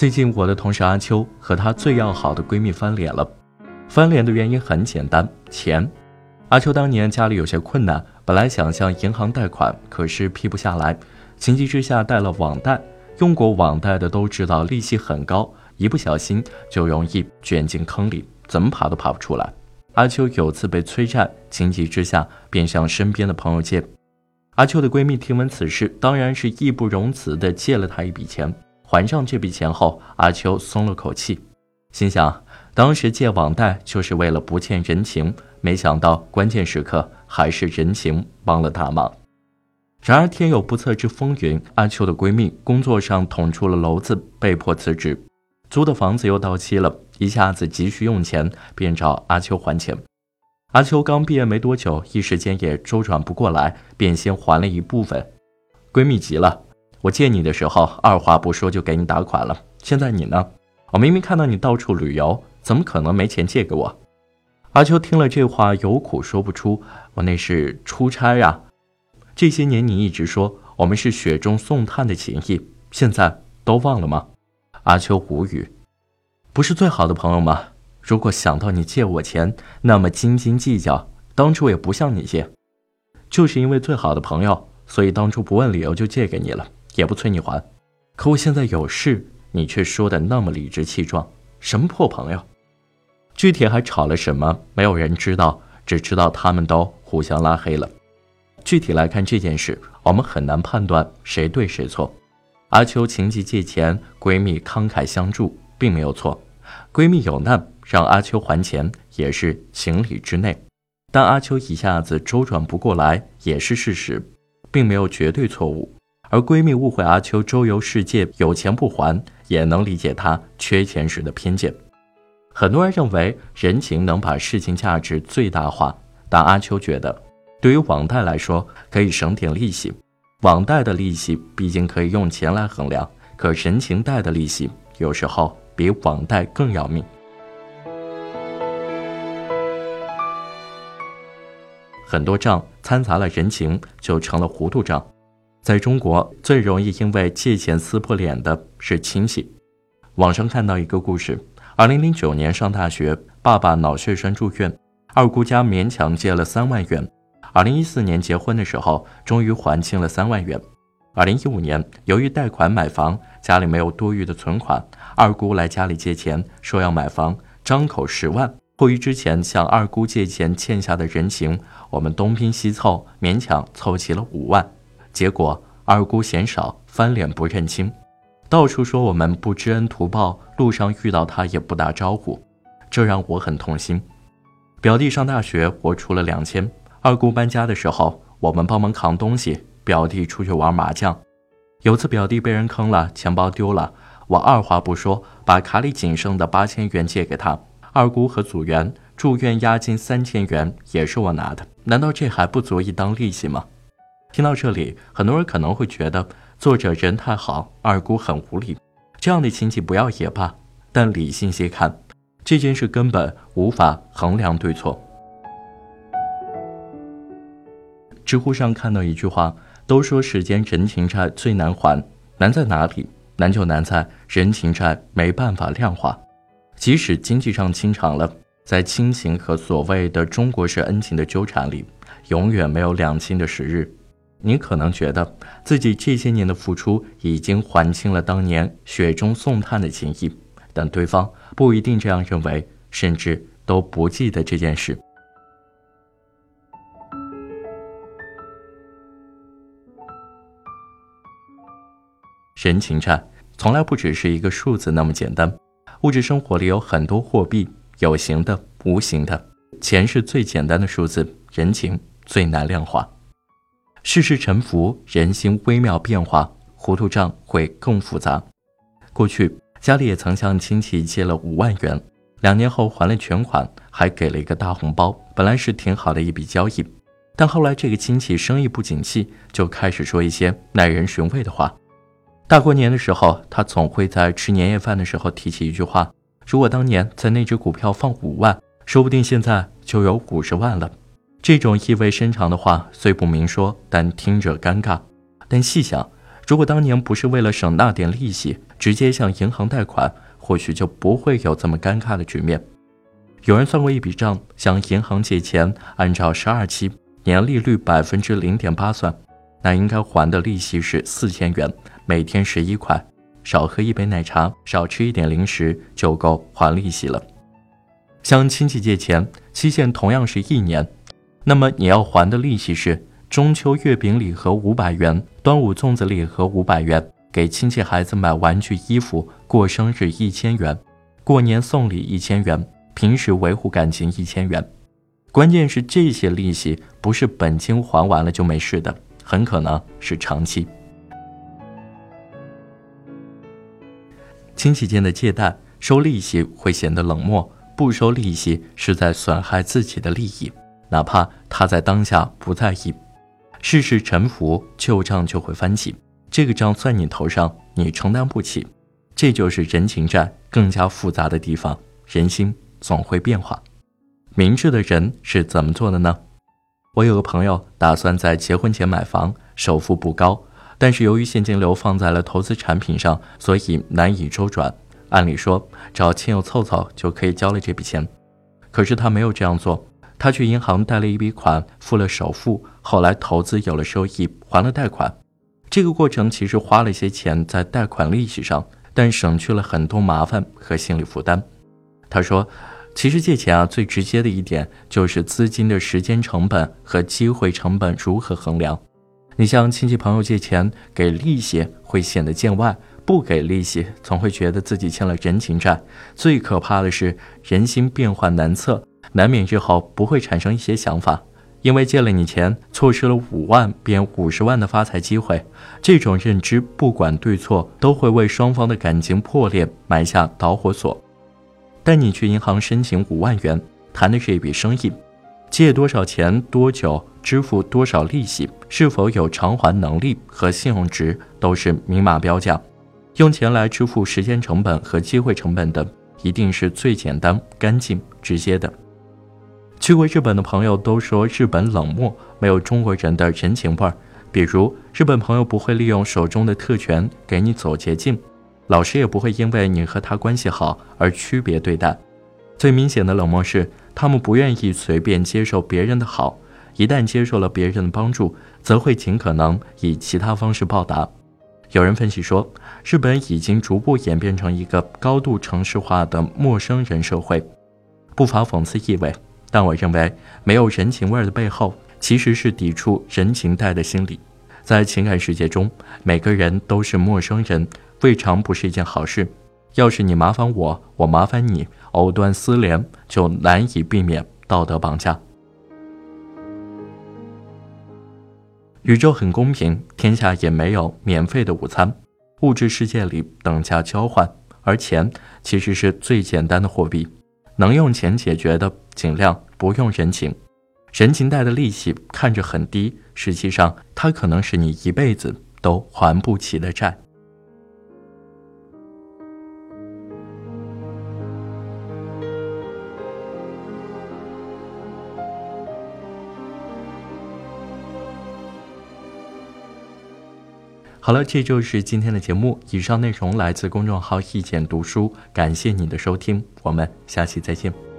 最近我的同事阿秋和她最要好的闺蜜翻脸了，翻脸的原因很简单，钱。阿秋当年家里有些困难，本来想向银行贷款，可是批不下来，情急之下贷了网贷。用过网贷的都知道，利息很高，一不小心就容易卷进坑里，怎么爬都爬不出来。阿秋有次被催债，情急之下便向身边的朋友借。阿秋的闺蜜听闻此事，当然是义不容辞地借了她一笔钱。还上这笔钱后，阿秋松了口气，心想当时借网贷就是为了不欠人情，没想到关键时刻还是人情帮了大忙。然而天有不测之风云，阿秋的闺蜜工作上捅出了篓子，被迫辞职。租的房子又到期了，一下子急需用钱，便找阿秋还钱。阿秋刚毕业没多久，一时间也周转不过来，便先还了一部分。闺蜜急了：“我借你的时候，二话不说就给你打款了，现在你呢？我明明看到你到处旅游，怎么可能没钱借给我？”阿秋听了这话，有苦说不出：“我那是出差呀，这些年你一直说我们是雪中送炭的情谊，现在都忘了吗？”阿秋无语，不是最好的朋友吗？如果想到你借我钱那么斤斤计较，当初也不向你借。就是因为最好的朋友，所以当初不问理由就借给你了，也不催你还。可我现在有事，你却说的那么理直气壮，什么破朋友？具体还吵了什么，没有人知道，只知道他们都互相拉黑了。具体来看这件事，我们很难判断谁对谁错。阿秋情急借钱，闺蜜慷慨相助，并没有错。闺蜜有难，让阿秋还钱也是情理之内。但阿秋一下子周转不过来，也是事实，并没有绝对错误。而闺蜜误会阿秋周游世界有钱不还，也能理解她缺钱时的偏见。很多人认为人情能把事情价值最大化，但阿秋觉得，对于网贷来说，可以省点利息。网贷的利息毕竟可以用钱来衡量，可人情贷的利息有时候比网贷更要命。很多账掺杂了人情，就成了糊涂账。在中国，最容易因为借钱撕破脸的是亲戚。网上看到一个故事：二零零九年上大学，爸爸脑血栓住院，二姑家勉强借了三万元。二零一四年结婚的时候，终于还清了三万元。二零一五年，由于贷款买房，家里没有多余的存款，二姑来家里借钱，说要买房，张口十万。迫于之前向二姑借钱欠下的人情，我们东拼西凑，勉强凑齐了五万。结果二姑嫌少，翻脸不认亲，到处说我们不知恩图报，路上遇到他也不打招呼，这让我很痛心。表弟上大学，我出了两千。二姑搬家的时候，我们帮忙扛东西。表弟出去玩麻将，有次表弟被人坑了，钱包丢了，我二话不说，把卡里仅剩的八千元借给他。二姑和组员住院押金三千元也是我拿的，难道这还不足以当利息吗？听到这里，很多人可能会觉得作者人太好，二姑很无理，这样的亲戚不要也罢。但理性些看，这件事根本无法衡量对错。知乎上看到一句话，都说世间人情债最难还，难在哪里？难就难在人情债没办法量化。即使经济上清偿了，在亲情和所谓的中国式恩情的纠缠里，永远没有两清的时日。你可能觉得自己这些年的付出已经还清了当年雪中送炭的情谊，但对方不一定这样认为，甚至都不记得这件事。人情债从来不只是一个数字那么简单，物质生活里有很多货币，有形的、无形的。钱是最简单的数字，人情最难量化。世事沉浮，人心微妙变化，糊涂账会更复杂。过去家里也曾向亲戚借了五万元，两年后还了全款，还给了一个大红包，本来是挺好的一笔交易。但后来这个亲戚生意不景气，就开始说一些耐人寻味的话。大过年的时候，他总会在吃年夜饭的时候提起一句话：“如果当年在那只股票放五万，说不定现在就有五十万了。”这种意味深长的话虽不明说，但听着尴尬。但细想，如果当年不是为了省那点利息，直接向银行贷款，或许就不会有这么尴尬的局面。有人算过一笔账，向银行借钱，按照十二期年利率百分之零点八算，那应该还的利息是四千元，每天十一块，少喝一杯奶茶，少吃一点零食，就够还利息了。向亲戚借钱，期限同样是一年，那么你要还的利息是中秋月饼礼盒五百元，端午粽子礼盒五百元，给亲戚孩子买玩具衣服，过生日一千元，过年送礼一千元，平时维护感情一千元。关键是这些利息不是本金还完了就没事的，很可能是长期。亲戚间的借贷收利息会显得冷漠。不收利息是在损害自己的利益，哪怕他在当下不在意，世事沉浮，旧账就会翻起。这个账算你头上，你承担不起。这就是人情债更加复杂的地方。人心总会变化，明智的人是怎么做的呢？我有个朋友打算在结婚前买房，首付不高，但是由于现金流放在了投资产品上，所以难以周转。按理说，找亲友凑凑就可以交了这笔钱，可是他没有这样做。他去银行贷了一笔款，付了首付，后来投资有了收益，还了贷款。这个过程其实花了一些钱在贷款利息上，但省去了很多麻烦和心理负担。他说：“其实借钱啊，最直接的一点就是资金的时间成本和机会成本如何衡量。你向亲戚朋友借钱，给利息会显得见外。”不给利息，总会觉得自己欠了人情债。最可怕的是，人心变幻难测，难免日后不会产生一些想法。因为借了你钱，错失了五万变五十万的发财机会。这种认知，不管对错，都会为双方的感情破裂埋下导火索。但你去银行申请五万元，谈的是一笔生意，借多少钱、多久、支付多少利息、是否有偿还能力和信用值，都是明码标价。用钱来支付时间成本和机会成本的，一定是最简单、干净、直接的。去过日本的朋友都说日本冷漠，没有中国人的人情味儿。比如，日本朋友不会利用手中的特权给你走捷径，老师也不会因为你和他关系好而区别对待。最明显的冷漠是，他们不愿意随便接受别人的好，一旦接受了别人的帮助，则会尽可能以其他方式报答。有人分析说，日本已经逐步演变成一个高度城市化的陌生人社会，不乏讽刺意味。但我认为，没有人情味儿的背后，其实是抵触人情贷的心理。在情感世界中，每个人都是陌生人，未尝不是一件好事。要是你麻烦我，我麻烦你，藕断丝连，就难以避免道德绑架。宇宙很公平，天下也没有免费的午餐。物质世界里等价交换，而钱其实是最简单的货币，能用钱解决的，尽量不用人情。人情贷的利息看着很低，实际上它可能是你一辈子都还不起的债。好了，这就是今天的节目。以上内容来自公众号“意见读书”，感谢你的收听，我们下期再见。